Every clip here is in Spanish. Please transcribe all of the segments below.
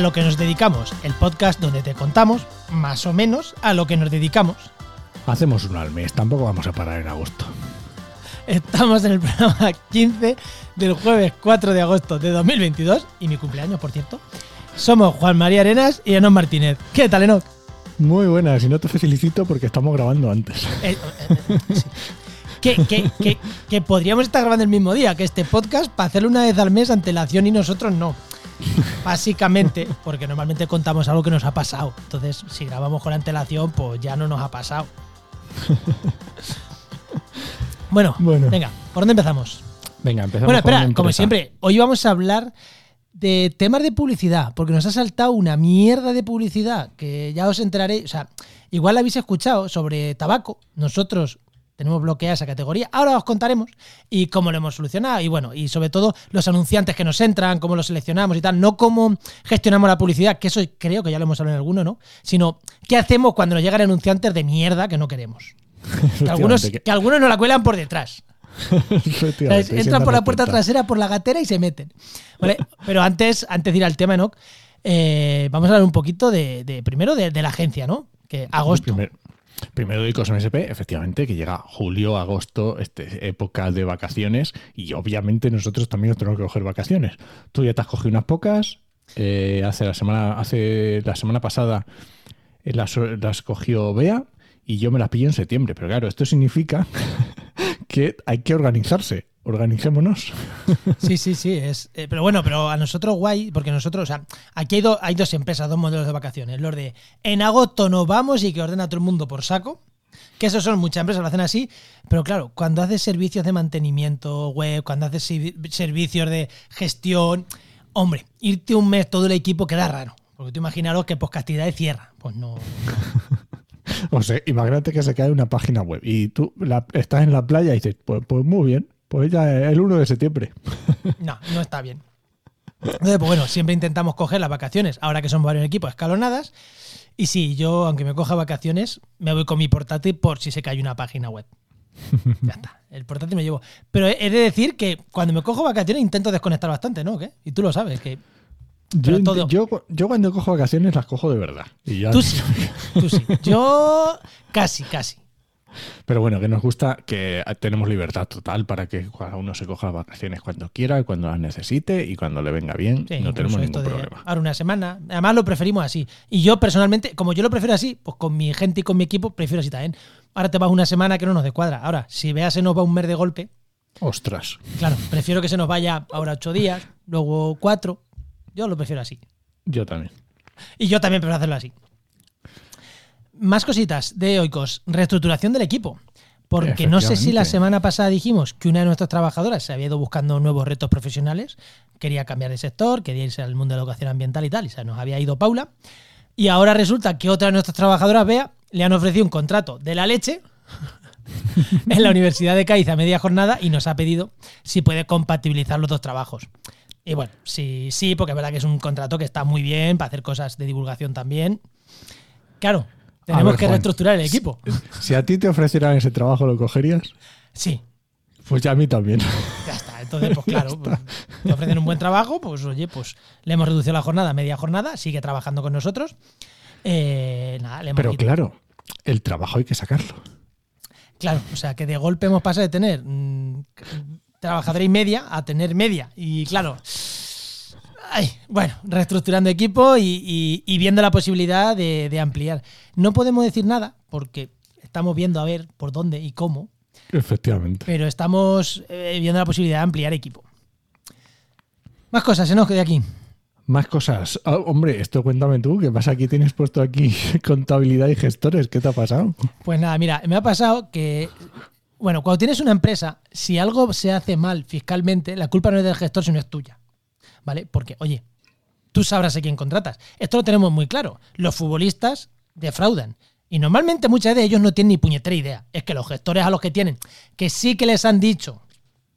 a lo que nos dedicamos, el podcast donde te contamos más o menos a lo que nos dedicamos. Hacemos uno al mes, tampoco vamos a parar en agosto. Estamos en el programa 15 del jueves 4 de agosto de 2022 y mi cumpleaños, por cierto. Somos Juan María Arenas y Enoch Martínez. ¿Qué tal, Enoch? Muy buenas, y no te felicito porque estamos grabando antes. Eh, eh, eh, sí. que, que- que- que podríamos estar grabando el mismo día que este podcast para hacerlo una vez al mes antelación y nosotros no. Básicamente, porque normalmente contamos algo que nos ha pasado. Entonces, si grabamos con antelación, pues ya no nos ha pasado. Bueno, Bueno. venga, ¿por dónde empezamos? Venga, empezamos Bueno, espera, como siempre, hoy vamos a hablar de temas de publicidad, porque nos ha saltado una mierda de publicidad que ya os enteraré. O sea, igual la habéis escuchado sobre tabaco. Nosotros tenemos bloqueada esa categoría. Ahora os contaremos y cómo lo hemos solucionado. Y bueno, y sobre todo los anunciantes que nos entran, cómo los seleccionamos y tal. No cómo gestionamos la publicidad, que eso creo que ya lo hemos hablado en alguno, ¿no? Sino qué hacemos cuando nos llegan anunciantes de mierda que no queremos. Que algunos, que algunos nos la cuelan por detrás. Entran por la puerta trasera, por la gatera y se meten. ¿Vale? Pero antes, antes de ir al tema, Enoch, eh, vamos a hablar un poquito de, de- primero de, de la agencia, ¿no? Que agosto. Primer- primero de Icos MSP, efectivamente, que llega julio, agosto, este, época de vacaciones, y obviamente nosotros también tenemos que coger vacaciones. Tú ya te has cogido unas pocas, eh, hace la semana, hace la semana pasada eh, las, las cogió Bea y yo me las pillo en septiembre. Pero claro, esto significa que hay que organizarse. Organicémonos. Sí, sí, sí. Es, eh, pero bueno, pero a nosotros guay, porque nosotros, o sea, aquí hay, do- hay dos empresas, dos modelos de vacaciones. Los de en agosto nos vamos y que ordena a todo el mundo por saco. Que esos son, muchas empresas lo hacen así, pero claro, cuando haces servicios de mantenimiento web, cuando haces servicios de gestión, hombre, irte un mes todo el equipo queda raro. Porque tú imaginaros que de cierra. Pues no. O sea, imagínate que se cae una página web y tú la- estás en la playa y dices, pues, pues muy bien, pues ya el 1 de septiembre. No, no está bien. Entonces, pues bueno, siempre intentamos coger las vacaciones, ahora que son varios equipos escalonadas. Y sí, yo, aunque me coja vacaciones, me voy con mi portátil por si se cae una página web. Ya está. El portátil me llevo. Pero he de decir que cuando me cojo vacaciones intento desconectar bastante, ¿no? ¿Qué? Y tú lo sabes, que Yo, todo- yo, yo cuando cojo vacaciones las cojo de verdad. Y ya- tú sí. Tú sí. Yo casi, casi. Pero bueno, que nos gusta que tenemos libertad total para que cada uno se coja vacaciones cuando quiera, cuando las necesite y cuando le venga bien. Sí, no tenemos ningún problema. Ahora una semana. Además lo preferimos así. Y yo personalmente, como yo lo prefiero así, pues con mi gente y con mi equipo prefiero así también. Ahora te vas una semana que no nos descuadra. Ahora, si veas se nos va un mes de golpe, Ostras. claro, prefiero que se nos vaya ahora ocho días, luego cuatro. Yo lo prefiero así. Yo también. Y yo también prefiero hacerlo así. Más cositas de Oikos. Reestructuración del equipo. Porque no sé si la semana pasada dijimos que una de nuestras trabajadoras se había ido buscando nuevos retos profesionales, quería cambiar de sector, quería irse al mundo de la educación ambiental y tal, y se nos había ido Paula. Y ahora resulta que otra de nuestras trabajadoras, Bea, le han ofrecido un contrato de la leche en la Universidad de Cádiz a media jornada y nos ha pedido si puede compatibilizar los dos trabajos. Y bueno, sí, sí, porque es verdad que es un contrato que está muy bien para hacer cosas de divulgación también. Claro, tenemos ver, que Juan, reestructurar el equipo. Si a ti te ofrecieran ese trabajo, ¿lo cogerías? Sí, Pues ya a mí también. ya está. Entonces, pues claro, pues, te ofrecen un buen trabajo, pues oye, pues le hemos reducido la jornada a media jornada, sigue trabajando con nosotros. Eh, nada, le hemos Pero quitado- claro, el trabajo hay que sacarlo. Claro, o sea que de golpe hemos pasado de tener mm, trabajadora y media a tener media. Y claro, ay, bueno, reestructurando equipo y, y- y viendo la posibilidad de, de ampliar. No podemos decir nada porque estamos viendo a ver por dónde y cómo, Efectivamente. pero estamos eh, viendo la posibilidad de ampliar equipo. Más cosas, ¿no? Que de aquí. Más cosas. Ah, hombre, esto cuéntame tú. ¿Qué pasa aquí? Tienes puesto aquí contabilidad y gestores. ¿Qué te ha pasado? Pues nada, mira, me ha pasado que, bueno, cuando tienes una empresa, si algo se hace mal fiscalmente, la culpa no es del gestor, sino es tuya. ¿Vale? Porque, oye, tú sabrás a quién contratas. Esto lo tenemos muy claro. Los futbolistas defraudan. Y normalmente muchas de ellos no tienen ni puñetera idea. Es que los gestores a los que tienen, que sí que les han dicho,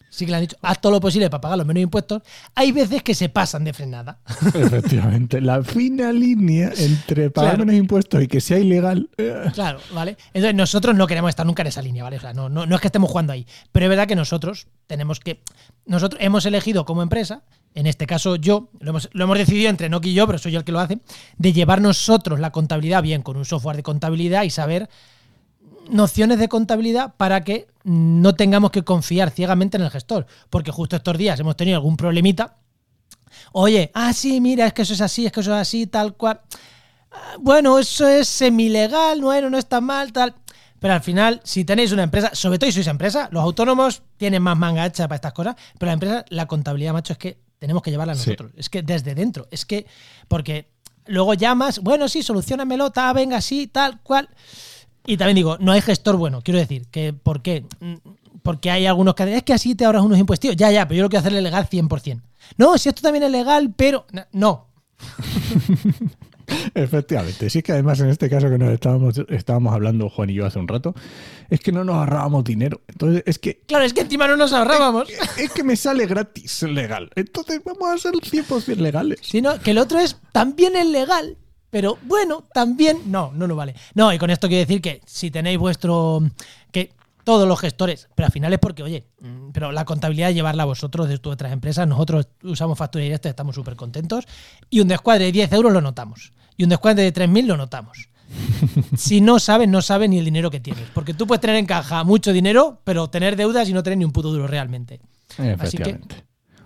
sí que le han dicho, haz todo lo posible para pagar los menos impuestos, hay veces que se pasan de frenada. Efectivamente. La fina línea entre pagar Claro. menos impuestos y que sea ilegal. eh, Claro, ¿vale? Entonces nosotros no queremos estar nunca en esa línea, ¿vale? O sea, no, no, no es que estemos jugando ahí. Pero es verdad que nosotros tenemos que. Nosotros hemos elegido como empresa en este caso yo, lo hemos, lo hemos decidido entre Noki y yo, pero soy yo el que lo hace, de llevar nosotros la contabilidad bien con un software de contabilidad y saber nociones de contabilidad para que no tengamos que confiar ciegamente en el gestor. Porque justo estos días hemos tenido algún problemita. Oye, ah, sí, mira, es que eso es así, es que eso es así, tal cual. Ah, Bueno, eso es semi-legal, bueno, no está mal, tal. Pero al final, si tenéis una empresa, sobre todo si sois empresa, los autónomos tienen más manga hecha para estas cosas, pero la empresa, la contabilidad, macho, es que tenemos que llevarla Sí. nosotros. Es que desde dentro. Es que, porque luego llamas, bueno, sí, solucionamelo, tal, venga, sí, tal, cual. Y también digo, no hay gestor bueno. Quiero decir, que ¿por qué? Mm, Porque hay algunos que dicen, es que así te ahorras unos impuestos. Ya, ya, pero yo lo quiero hacerle legal 100%. No, si esto también es legal, pero... No. Efectivamente. Sí, es que además en este caso que nos estábamos, estábamos hablando Juan y yo hace un rato, es que no nos ahorrábamos dinero. Entonces, es que Claro, es que encima no nos ahorrábamos. es que me sale gratis legal. Entonces vamos a ser 100% legales. Sino que el otro es también es legal, pero bueno, también no, no nos vale. No, y con esto quiero decir que si tenéis vuestro que todos los gestores, pero al final es porque, oye, mm, pero la contabilidad llevarla vosotros de vuestras empresas, nosotros usamos factura directa, estamos súper contentos, y un descuadre de 10 euros lo notamos, y un descuadre de 3.000 lo notamos. si no sabes, no sabes ni el dinero que tienes, porque tú puedes tener en caja mucho dinero, pero tener deudas y no tener ni un puto duro realmente. Así que-.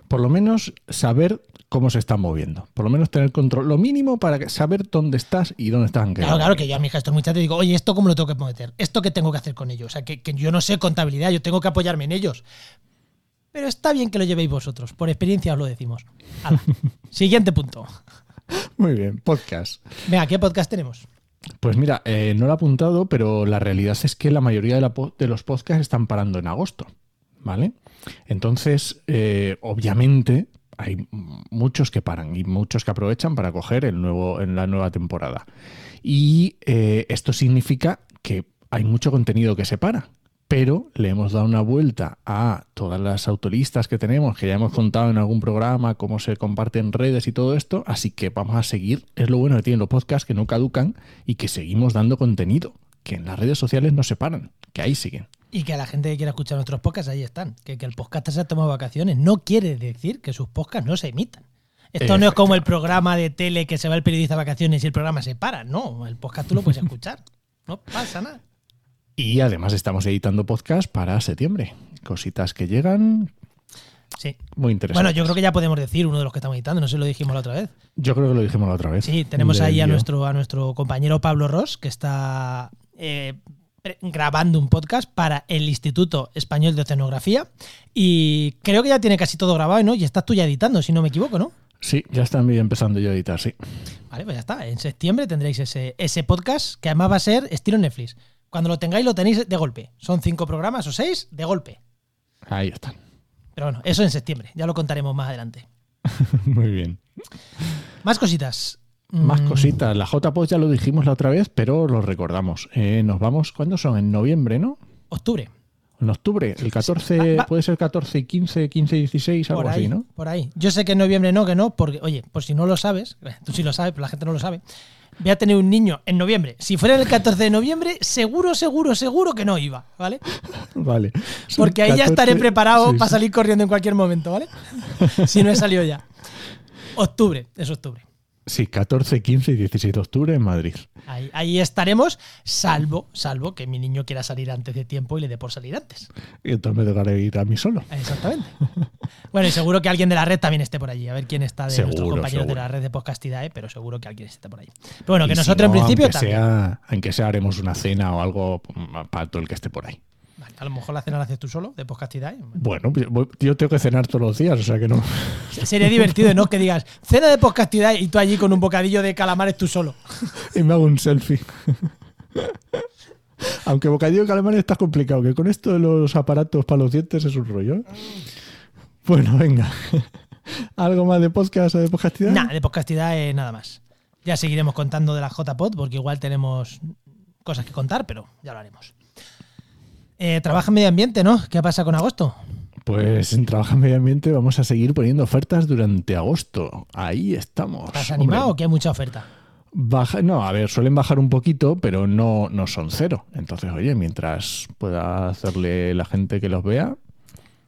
Por lo menos saber cómo se están moviendo. Por lo menos tener control. Lo mínimo para saber dónde estás y dónde están Claro, claro, que yo a mi gestor muchas veces digo, oye, ¿esto cómo lo tengo que meter? ¿Esto qué tengo que hacer con ellos? O sea, que, que yo no sé contabilidad, yo tengo que apoyarme en ellos. Pero está bien que lo llevéis vosotros, por experiencia os lo decimos. Siguiente punto. Muy bien, podcast. Venga, ¿qué podcast tenemos? Pues mira, eh, no lo he apuntado, pero la realidad es que la mayoría de, la de los podcasts están parando en agosto, ¿vale? Entonces, eh, obviamente, hay muchos que paran y muchos que aprovechan para coger el nuevo, en la nueva temporada. Y eh, esto significa que hay mucho contenido que se para. Pero le hemos dado una vuelta a todas las autolistas que tenemos, que ya hemos contado en algún programa, cómo se comparten redes y todo esto. Así que vamos a seguir. Es lo bueno que tienen los podcasts, que no caducan y que seguimos dando contenido. Que en las redes sociales no se paran, que ahí siguen. Y que a la gente que quiera escuchar nuestros podcasts, ahí están. Que, que el podcast se ha tomado vacaciones no quiere decir que sus podcasts no se emitan. Esto no es como el programa de tele que se va el periodista a vacaciones y el programa se para. No, el podcast tú lo puedes escuchar. No pasa nada. Y además estamos editando podcast para septiembre. Cositas que llegan Sí. muy interesantes. Bueno, yo creo que ya podemos decir uno de los que estamos editando, no sé si lo dijimos la otra vez. Yo creo que lo dijimos la otra vez. Sí, tenemos ahí a nuestro, a nuestro compañero Pablo Ross, que está eh, grabando un podcast para el Instituto Español de Oceanografía. Y creo que ya tiene casi todo grabado, ¿no? Y estás tú ya editando, si no me equivoco, ¿no? Sí, ya están empezando yo a editar, sí. Vale, pues ya está. En septiembre tendréis ese, ese podcast, que además va a ser estilo Netflix. Cuando lo tengáis, lo tenéis de golpe. Son cinco programas o seis de golpe. Ahí están. Pero bueno, eso en septiembre. Ya lo contaremos más adelante. Muy bien. Más cositas. Más Mm, cositas. La JPOS ya lo dijimos la otra vez, pero lo recordamos. Eh, nos vamos, ¿cuándo son? En noviembre, ¿no? Octubre. En octubre. El 14, Va- va- puede ser 14 y 15, 15 y 16, algo por ahí, así, ¿no? Por ahí. Yo sé que en noviembre no, que no, porque, oye, por si no lo sabes, tú sí lo sabes, pero la gente no lo sabe. Voy a tener un niño en noviembre. Si fuera el 14 de noviembre, seguro, seguro, seguro que no iba, ¿vale? Vale. Porque ahí ya 14, estaré preparado sí, para salir corriendo en cualquier momento, ¿vale? si no he salido ya. Octubre, es octubre. Sí, 14, 15 y 16 de octubre en Madrid. Ahí, ahí estaremos, salvo, salvo que mi niño quiera salir antes de tiempo y le dé por salir antes. Y entonces me tocará ir a mí solo. Exactamente. Bueno, y seguro que alguien de la red también esté por allí. A ver quién está de nuestros Seguro, compañeros de la red de Podcastidae, pero seguro que alguien esté por ahí. Pero bueno, que si nosotros no, en principio aunque también. sea, aunque sea haremos una cena o algo para todo el que esté por ahí. Vale, a lo mejor la cena la haces tú solo, de Podcastidae. Bueno, yo- yo tengo que cenar todos los días, o sea que no. Sería divertido, ¿no? Que digas, cena de Podcastidae y tú allí con un bocadillo de calamares tú solo. y me hago un selfie. Aunque bocadillo de calamar está complicado, que con esto de los aparatos para los dientes es un rollo. ¿eh? Bueno, venga. ¿Algo más de podcast o de podcastidad? Nada, de Podcastidae nada más. Ya seguiremos contando de la JPod porque igual tenemos cosas que contar, pero ya lo haremos. Eh, trabaja en medio ambiente, ¿no? ¿Qué pasa con agosto? Pues en Trabaja en Medio Ambiente vamos a seguir poniendo ofertas durante agosto. Ahí estamos. ¿Estás hombre. animado o que hay mucha oferta? Baja, no, a ver, suelen bajar un poquito, pero no, no son cero. Entonces, oye, mientras pueda hacerle la gente que los vea,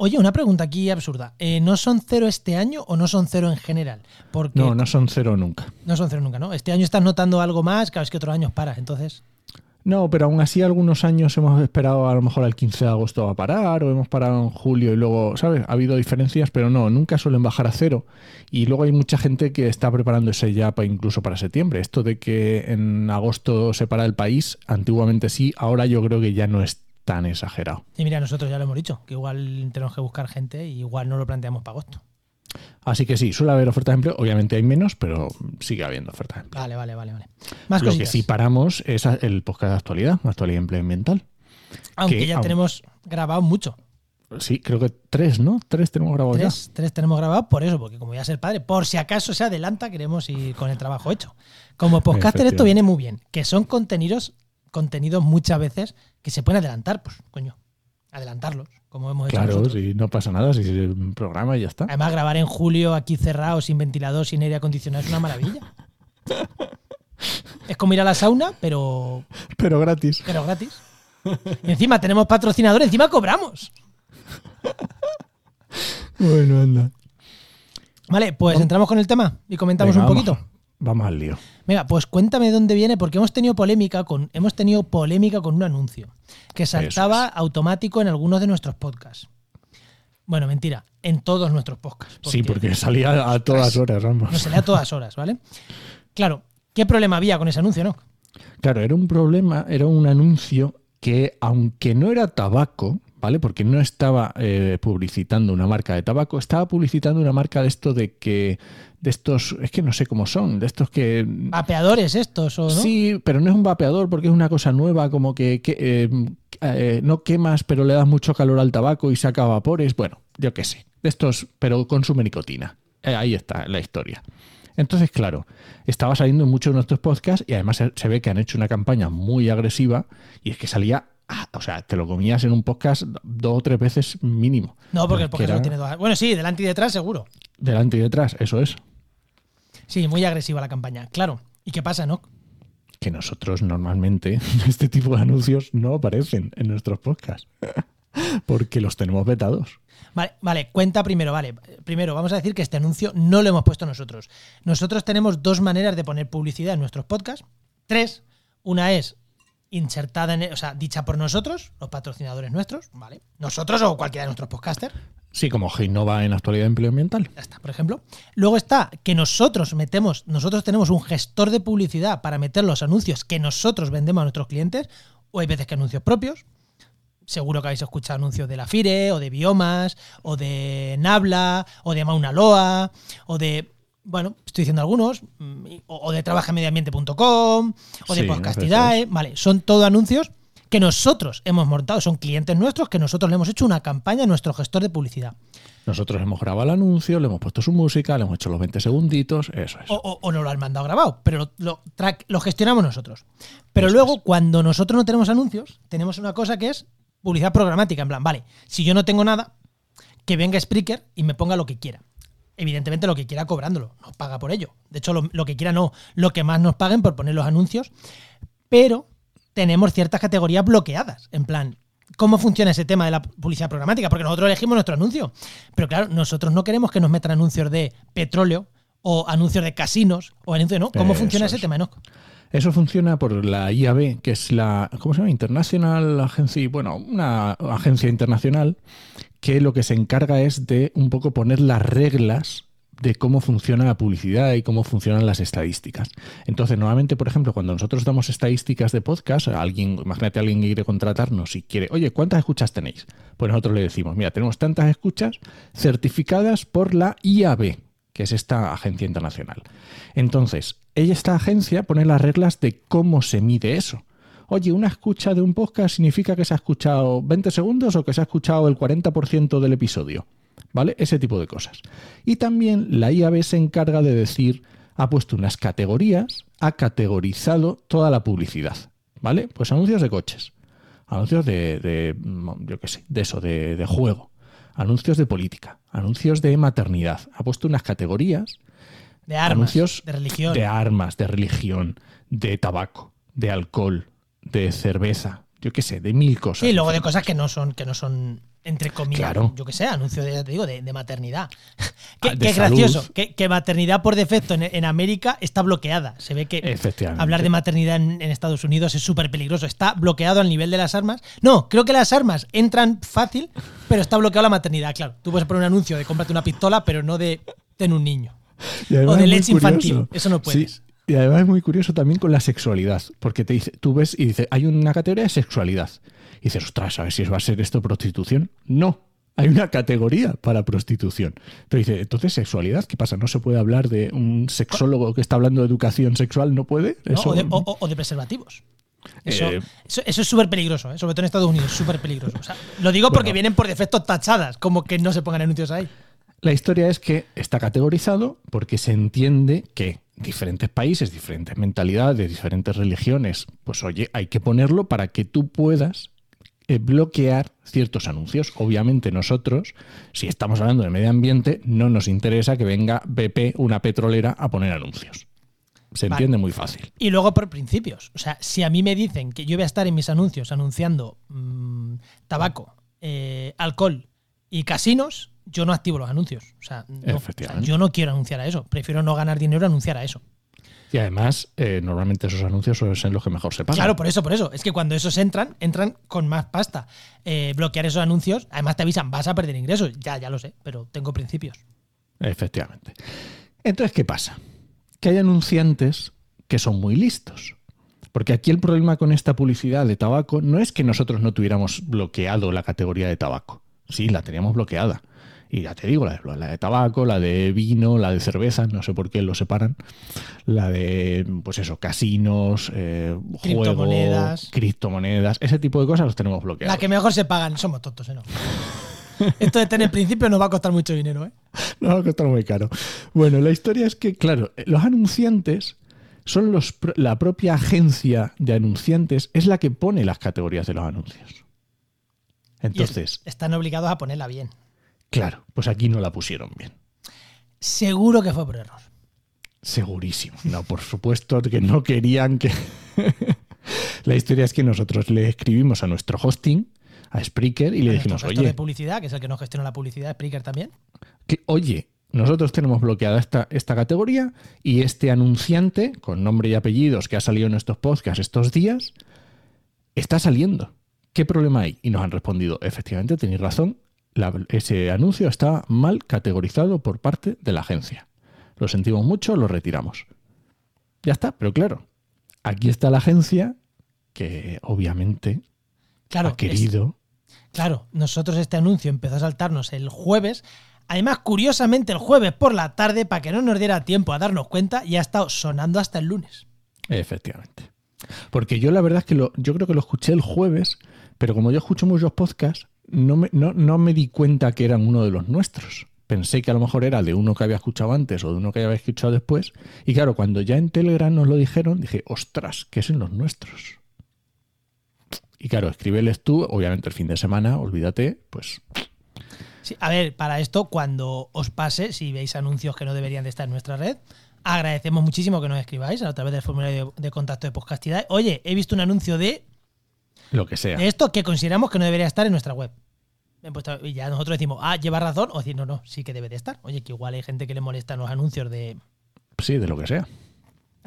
Oye, una pregunta aquí absurda. Eh, ¿No son cero este año o no son cero en general? Porque No, no son cero nunca. no son cero nunca, ¿no? Este año estás notando algo más, cada vez que otros años paras, entonces. No, pero aún así algunos años hemos esperado a lo mejor al 15 de agosto a parar o hemos parado en julio y luego, ¿sabes? Ha habido diferencias, pero no, nunca suelen bajar a cero. Y luego hay mucha gente que está preparándose ya para, incluso para septiembre. Esto de que en agosto se para el país, antiguamente sí, ahora yo creo que ya no es tan exagerado. Y mira, nosotros ya lo hemos dicho, que igual tenemos que buscar gente y igual no lo planteamos para agosto. Así que sí, suele haber ofertas de empleo. Obviamente hay menos, pero sigue habiendo ofertas de empleo. Vale, vale, vale, vale. Más Lo que sí paramos es el podcast de actualidad, actualidad y empleo ambiental. Aunque que- ya aun- tenemos grabado mucho. Sí, creo que tres, ¿no? Tres tenemos grabados ya. Tres, tres tenemos grabado por eso, porque como ya es el padre, por si acaso se adelanta, queremos ir con el trabajo hecho. Como podcaster esto viene muy bien, que son contenidos, contenidos muchas veces que se pueden adelantar, pues coño, adelantarlos, como hemos hecho Claro, sí, no pasa nada, si es un programa y ya está. Además, grabar en julio aquí cerrado, sin ventilador, sin aire acondicionado, es una maravilla. es como ir a la sauna, pero, Pero gratis. pero gratis. Y encima tenemos patrocinador, encima cobramos. Bueno, anda. Vale, pues entramos con el tema y comentamos Venga, un poquito. Vamos, vamos al lío. Venga, pues cuéntame de dónde viene, porque hemos tenido polémica con, hemos tenido polémica con un anuncio que saltaba automático en algunos de nuestros podcasts. Bueno, mentira, en todos nuestros podcasts. Sí, porque salía a todas horas, vamos. No lee a todas horas, ¿vale? Claro, ¿qué problema había con ese anuncio, no? Claro, era un problema, era un anuncio que, aunque no era tabaco, ¿vale? Porque no estaba eh, publicitando una marca de tabaco, estaba publicitando una marca de esto de que. De estos, es que no sé cómo son, de estos que. Vapeadores estos, ¿o no? Sí, pero no es un vapeador porque es una cosa nueva, como que, que, eh, eh, no quemas, pero le das mucho calor al tabaco y saca vapores. Bueno, yo qué sé. De estos, pero consume nicotina. Ahí está la historia. Entonces, claro, estaba saliendo en muchos de nuestros podcasts y además se ve que han hecho una campaña muy agresiva y es que salía, ah, o sea, te lo comías en un podcast dos o tres veces mínimo. No, porque el podcast era no tiene dos. Bueno, sí, delante y detrás, seguro. Delante y detrás, eso es. Sí, muy agresiva la campaña. Claro. ¿Y qué pasa, no? Que nosotros normalmente este tipo de anuncios no aparecen en nuestros podcasts porque los tenemos vetados. Vale, vale, cuenta primero, vale. Primero, vamos a decir que este anuncio no lo hemos puesto nosotros. Nosotros tenemos dos maneras de poner publicidad en nuestros podcasts. Tres. Una es insertada en, o sea, dicha por nosotros, los patrocinadores nuestros, ¿vale? Nosotros o cualquiera de nuestros podcasters. Sí, como Genova en actualidad de empleo ambiental. Ya está, por ejemplo. Luego está que nosotros metemos, nosotros tenemos un gestor de publicidad para meter los anuncios que nosotros vendemos a nuestros clientes, o hay veces que anuncios propios. Seguro que habéis escuchado anuncios de la FIRE, o de Biomas, o de Nabla, o de Mauna Loa, o de. Bueno, estoy diciendo algunos, mm, o de trabajamediambiente.com, o de Sí, Podcastidae. Vale, son todo anuncios que nosotros hemos montado, son clientes nuestros que nosotros le hemos hecho una campaña a nuestro gestor de publicidad. Nosotros hemos grabado el anuncio, le hemos puesto su música, le hemos hecho los 20 segunditos, eso es. O, o- o nos lo han mandado grabado, pero lo, lo track- lo gestionamos nosotros. Pero Eso luego, es. cuando nosotros no tenemos anuncios, tenemos una cosa que es publicidad programática. En plan, vale, si yo no tengo nada, que venga Spreaker y me ponga lo que quiera. Evidentemente lo que quiera cobrándolo, nos paga por ello. De hecho, lo, lo que quiera no, lo que más nos paguen por poner los anuncios. Pero tenemos ciertas categorías bloqueadas. En plan, ¿cómo funciona ese tema de la publicidad programática? Porque nosotros elegimos nuestro anuncio. Pero claro, nosotros no queremos que nos metan anuncios de petróleo o anuncios de casinos o anuncios, ¿no? ¿Cómo Eso funciona ese es. tema, Enoch? Eso funciona por la IAB, que es la, ¿cómo se llama? International Agency, bueno, una agencia internacional que lo que se encarga es de un poco poner las reglas de cómo funciona la publicidad y cómo funcionan las estadísticas. Entonces, normalmente, por ejemplo, cuando nosotros damos estadísticas de podcast, alguien, imagínate a alguien que quiere contratarnos y quiere, oye, ¿cuántas escuchas tenéis? Pues nosotros le decimos, mira, tenemos tantas escuchas certificadas por la IAB, que es esta agencia internacional. Entonces, ella, esta agencia, pone las reglas de cómo se mide eso. Oye, una escucha de un podcast significa que se ha escuchado 20 segundos o que se ha escuchado el 40% del episodio. ¿Vale? Ese tipo de cosas. Y también la IAB se encarga de decir, ha puesto unas categorías, ha categorizado toda la publicidad. ¿Vale? Pues anuncios de coches, anuncios de, de, mm, yo qué sé, de eso, de, de juego, anuncios de política, anuncios de maternidad. Ha puesto unas categorías De armas, anuncios de religión. de armas, de religión, de tabaco, de alcohol, de cerveza, yo qué sé, de mil cosas. Sí, luego de cosas que no son, que no son entre comillas, Claro. yo que sé, anuncio de, te digo, de, de maternidad. Ah, que es salud. gracioso, que, que maternidad por defecto en, en América está bloqueada. Se ve que hablar de maternidad en, en Estados Unidos es súper peligroso. Está bloqueado al nivel de las armas. No, creo que las armas entran fácil, pero está bloqueado la maternidad, claro. Tú puedes poner un anuncio de cómprate una pistola, pero no de ten un niño. O de leche infantil. Eso no puedes. Sí, y además es muy curioso también con la sexualidad, porque te dice, tú ves y dice, hay una categoría de sexualidad. Y dices, ostras, a ver si va a ser esto prostitución. No, hay una categoría para prostitución. Te dice, entonces sexualidad, ¿qué pasa? ¿No se puede hablar de un sexólogo que está hablando de educación sexual? ¿No puede? O, de, o- o de preservativos. Eso, Eh, eso, eso es súper peligroso, ¿eh? sobre todo en Estados Unidos, súper peligroso. O sea, lo digo porque Bueno. vienen por defecto tachadas, como que no se pongan anuncios ahí. La historia es que está categorizado porque se entiende que diferentes países, diferentes mentalidades, diferentes religiones, pues oye, hay que ponerlo para que tú puedas eh, bloquear ciertos anuncios. Obviamente nosotros, si estamos hablando de medio ambiente, no nos interesa que venga BP, una petrolera, a poner anuncios. Se Vale. entiende muy fácil. Y luego por principios. O sea, si a mí me dicen que yo voy a estar en mis anuncios anunciando mm, tabaco, eh, alcohol y casinos, yo no activo los anuncios. O sea, no. O sea, Efectivamente. yo no quiero anunciar a eso. Prefiero no ganar dinero a anunciar a eso. Y además, eh, normalmente esos anuncios suelen ser los que mejor se pagan. Claro, por eso, por eso. Es que cuando esos entran, entran con más pasta. Eh, bloquear esos anuncios, además te avisan, vas a perder ingresos. Ya, ya lo sé, pero tengo principios. Efectivamente. Entonces, ¿qué pasa? Que hay anunciantes que son muy listos. Porque aquí el problema con esta publicidad de tabaco no es que nosotros no tuviéramos bloqueado la categoría de tabaco. Sí, la teníamos bloqueada. Y ya te digo, la de, la de tabaco, la de vino, la de cerveza, no sé por qué lo separan. La de, pues eso, casinos, eh, juego, Criptomonedas. criptomonedas, ese tipo de cosas los tenemos bloqueados. La que mejor se pagan, somos tontos, ¿eh? No. Esto de tener principios nos va a costar mucho dinero, ¿eh? No va a costar muy caro. Bueno, la historia es que, claro, los anunciantes son los, la propia agencia de anunciantes, es la que pone las categorías de los anuncios. Y Entonces, están obligados a ponerla bien. Claro, pues aquí no la pusieron bien. Seguro que fue por error. Segurísimo. No, por supuesto que no querían que. la historia es que nosotros le escribimos a nuestro hosting, a Spreaker, y le dijimos, gestor de oye, publicidad, que es el que nos gestiona la publicidad, Spreaker también. que, oye, nosotros tenemos bloqueada esta, esta categoría y este anunciante, con nombre y apellidos que ha salido en estos podcasts estos días, está saliendo. ¿Qué problema hay? Y nos han respondido, efectivamente, tenéis razón, la- ese anuncio está mal categorizado por parte de la agencia. Lo sentimos mucho, lo retiramos. Ya está, pero claro, aquí está la agencia que obviamente Claro, ha querido... es- claro, nosotros este anuncio empezó a saltarnos el jueves. Además, curiosamente, el jueves por la tarde, para que no nos diera tiempo a darnos cuenta, ya ha estado sonando hasta el lunes. Efectivamente. Porque yo la verdad es que lo, yo creo que lo escuché el jueves, pero como yo escucho muchos podcasts, no me, no, no me di cuenta que eran uno de los nuestros. Pensé que a lo mejor era de uno que había escuchado antes o de uno que había escuchado después. Y claro, cuando ya en Telegram nos lo dijeron, dije, ostras, que son los nuestros. Y claro, escríbeles tú, obviamente el fin de semana, olvídate, pues Sí, a ver, para esto, cuando os pase, si veis anuncios que no deberían de estar en nuestra red, agradecemos muchísimo que nos escribáis a través del formulario de, de contacto de Podcastidad. Oye, he visto un anuncio de, lo que sea. de esto que consideramos que no debería estar en nuestra web. Y ya nosotros decimos, ah, lleva razón, o decir, no, no, sí que debe de estar. Oye, que igual hay gente que le molestan los anuncios de Sí, de lo que sea.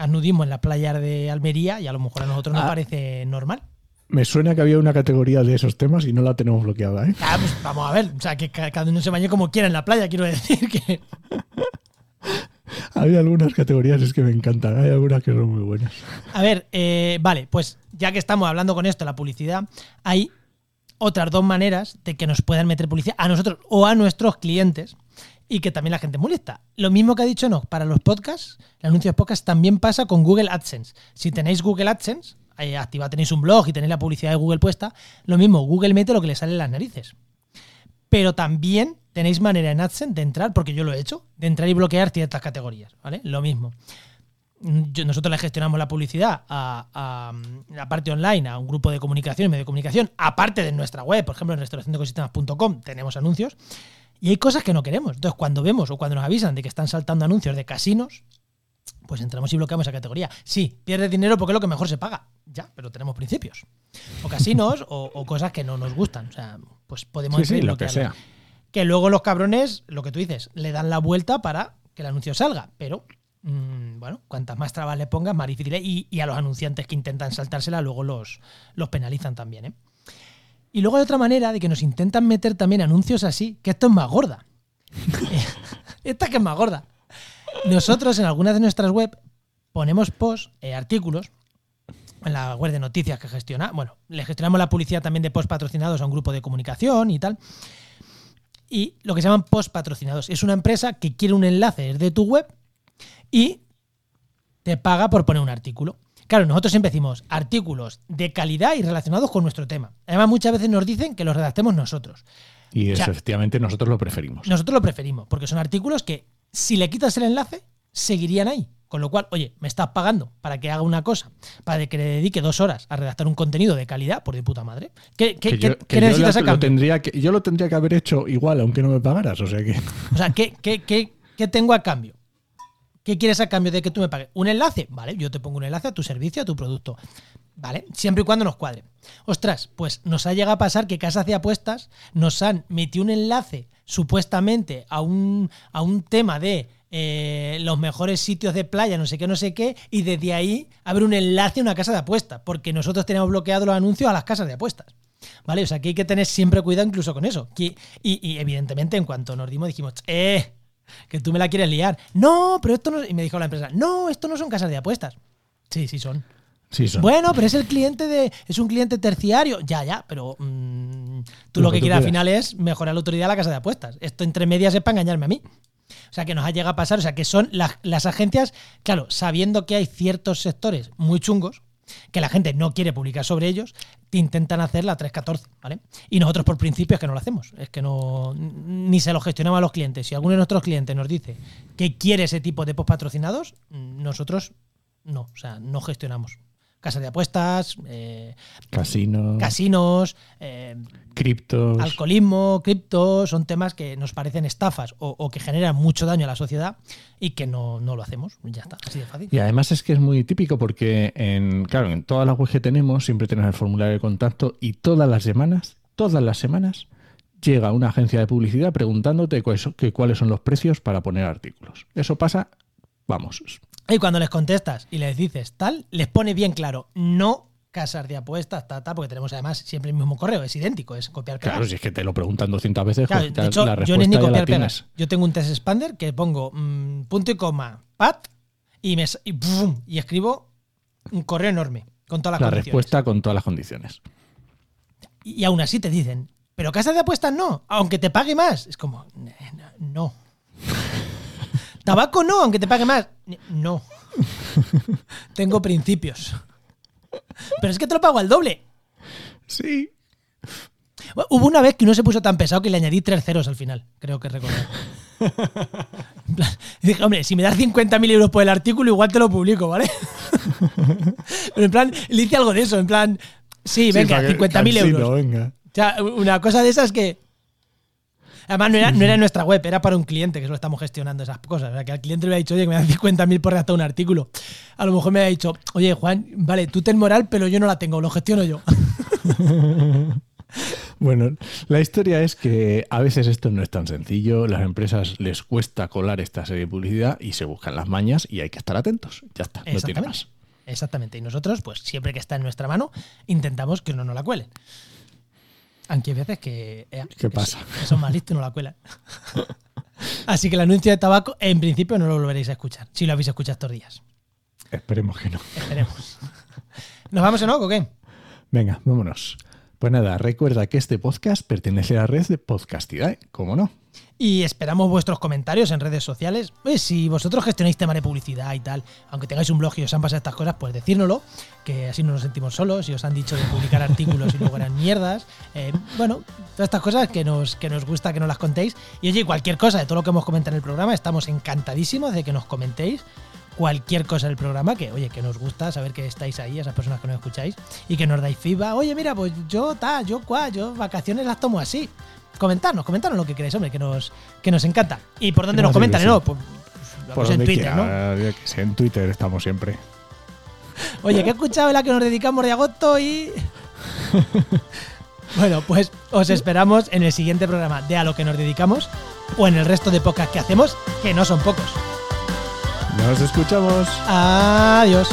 nudismo en las playas de Almería y a lo mejor a nosotros nos Ah. parece normal. Me suena que había una categoría de esos temas y no la tenemos bloqueada, ¿eh? Ah, pues vamos a ver, o sea, que ca- cada uno se bañe como quiera en la playa, quiero decir que... Hay algunas categorías es que me encantan, hay algunas que son muy buenas. A ver, eh, vale, pues ya que estamos hablando con esto, la publicidad, hay otras dos maneras de que nos puedan meter publicidad a nosotros o a nuestros clientes y que también la gente molesta. Lo mismo que ha dicho no, para los podcasts, el anuncio de podcast también pasa con Google AdSense. Si tenéis Google AdSense, eh, activa, tenéis un blog y tenéis la publicidad de Google puesta, lo mismo, Google mete lo que le sale en las narices. Pero también tenéis manera en AdSense de entrar, porque yo lo he hecho, de entrar y bloquear ciertas categorías, ¿vale? Lo mismo. Nosotros le gestionamos la publicidad a, a, la parte online, a un grupo de comunicación y medio de comunicación, aparte de nuestra web, por ejemplo, en restauraciondecosistemas.com tenemos anuncios, y hay cosas que no queremos. Entonces, cuando vemos o cuando nos avisan de que están saltando anuncios de casinos, pues entramos y bloqueamos esa categoría. Sí, pierdes dinero porque es lo que mejor se paga. Ya, pero tenemos principios. O casinos o, o cosas que no nos gustan. O sea, pues podemos Sí, sí, lo que sea. Que luego los cabrones, lo que tú dices, le dan la vuelta para que el anuncio salga. Pero, mm, bueno, cuantas más trabas le pongas, más difícil es. Y, y a los anunciantes que intentan saltársela, luego los, los penalizan también. ¿eh? Y luego hay otra manera de que nos intentan meter también anuncios así, que esto es más gorda. Esta que es más gorda. Nosotros en algunas de nuestras web ponemos posts, eh, artículos, en la web de noticias que gestiona. Bueno, le gestionamos la publicidad también de post patrocinados a un grupo de comunicación y tal. Y lo que se llaman post patrocinados. Es una empresa que quiere un enlace desde tu web y te paga por poner un artículo. Claro, nosotros siempre decimos artículos de calidad y relacionados con nuestro tema. Además, muchas veces nos dicen que los redactemos nosotros. Y O sea, efectivamente nosotros lo preferimos. Nosotros lo preferimos, porque son artículos que, si le quitas el enlace, seguirían ahí. Con lo cual, oye, me estás pagando para que haga una cosa, para que le dedique dos horas a redactar un contenido de calidad, por de puta madre. ¿Qué, qué- Que yo, qué- que yo necesitas lo- a lo cambio? tendría que, yo lo tendría que haber hecho igual, aunque no me pagaras. O sea que. O sea, ¿qué, qué, qué- qué tengo a cambio? ¿Qué quieres a cambio de que tú me pagues? ¿Un enlace? Vale, yo te pongo un enlace a tu servicio, a tu producto. Vale, siempre y cuando nos cuadre. Ostras, pues nos ha llegado a pasar que casas de apuestas nos han metido un enlace supuestamente a un, a un tema de eh, los mejores sitios de playa, no sé qué, no sé qué, y desde ahí abre un enlace a una casa de apuestas, porque nosotros tenemos bloqueados los anuncios a las casas de apuestas. ¿Vale? O sea que hay que tener siempre cuidado incluso con eso. Y, y evidentemente en cuanto nos dimos dijimos, eh, que tú me la quieres liar. No, pero esto no... Y me dijo la empresa, no, esto no son casas de apuestas. Sí, sí son. Sí, son. Bueno, pero es el cliente de. Es un cliente terciario. Ya, ya, pero mm, tú Lo lo, que quieres al final es mejorar la autoridad de la casa de apuestas. Esto entre medias es para engañarme a mí. O sea, que nos ha llegado a pasar. O sea, que son las, las agencias, claro, sabiendo que hay ciertos sectores muy chungos, que la gente no quiere publicar sobre ellos, te intentan hacer la 314, ¿vale? Y nosotros por principio es que no lo hacemos. Es que no. Ni se lo gestionamos a los clientes. Si alguno de nuestros clientes nos dice que quiere ese tipo de post patrocinados, nosotros no. O sea, no gestionamos. Casas de apuestas, eh, Casino, casinos, eh, criptos. alcoholismo, cripto, son temas que nos parecen estafas o, o que generan mucho daño a la sociedad y que no, no lo hacemos. Ya está, así de fácil. Y además es que es muy típico porque en, claro, en todas las webs que tenemos siempre tenemos el formulario de contacto y todas las semanas, todas las semanas, llega una agencia de publicidad preguntándote cuáles son los precios para poner artículos. Eso pasa, vamos, Y cuando les contestas y les dices tal, les pone bien claro, no casas de apuestas, ta, ta, porque tenemos además siempre el mismo correo, es idéntico, es copiar pegar. Claro, si es que te lo preguntan 200 veces, Claro, joder, de hecho, la yo no es ni respuesta ya la copiar. Yo tengo un test expander que pongo mm, punto y coma, pat, y, me, y, escribo un correo enorme con todas las La condiciones. respuesta con todas las condiciones. Y y aún así te dicen, pero casas de apuestas no, aunque te pague más. Es como, "Ne- no. Tabaco no, aunque te pague más. No. Tengo principios. Pero es que te lo pago al doble. Sí. Hubo una vez que uno se puso tan pesado que le añadí tres ceros al final, creo que plan, Dije, hombre, si me das 50.000 euros por el artículo, igual te lo publico, ¿vale? Pero en plan, le hice algo de eso, en plan, sí, venga, 50.000 euros. venga. O sea, una cosa de esas que. Además, no era, no era en nuestra web, era para un cliente que solo estamos gestionando esas cosas. O sea, que al cliente le había dicho, oye, que me dan 50.000 por redactar un artículo. A lo mejor me había dicho, oye, Juan, vale, tú ten moral, pero yo no la tengo, lo gestiono yo. Bueno, la historia es que a veces esto no es tan sencillo, las empresas les cuesta colar esta serie de publicidad y se buscan las mañas y hay que estar atentos. Ya está, no tiene más. Exactamente. Y nosotros, pues siempre que está en nuestra mano, intentamos que no nos la cuelen. Aunque hay veces que. eh, ¿Qué que pasa? son- Que son más listos y no la cuelan. Así que el anuncio de tabaco, en principio, no lo volveréis a escuchar. Si lo habéis escuchado estos días. Esperemos que no. Esperemos. ¿Nos vamos en oco o qué? Venga, vámonos. Pues nada, recuerda que este podcast pertenece a la red de Podcastidae, ¿cómo no? Y esperamos vuestros comentarios en redes sociales. Pues, si vosotros gestionáis temas de publicidad y tal, aunque tengáis un blog y os han pasado estas cosas, pues decírnoslo, que así no nos sentimos solos. Si os han dicho de publicar artículos y luego eran mierdas. Eh, bueno, todas estas cosas que nos, que nos gusta que nos las contéis. Y oye, cualquier cosa de todo lo que hemos comentado en el programa, estamos encantadísimos de que nos comentéis cualquier cosa del programa, que oye, que nos gusta saber que estáis ahí, esas personas que nos escucháis, y que nos dais feedback. Oye, mira, pues yo, ta, yo, cuá, yo vacaciones las tomo así. Comentarnos, comentarnos lo que queréis, hombre, que nos, que nos encanta. ¿Y por dónde nos comentan? sí. No, pues, Pues en Twitter, quiera, ¿no? En Twitter estamos siempre. Oye, que he escuchado la que nos dedicamos de agosto y. bueno, pues os esperamos en el siguiente programa de A lo que nos dedicamos o en el resto de pocas que hacemos, que no son pocos. Nos escuchamos. Adiós.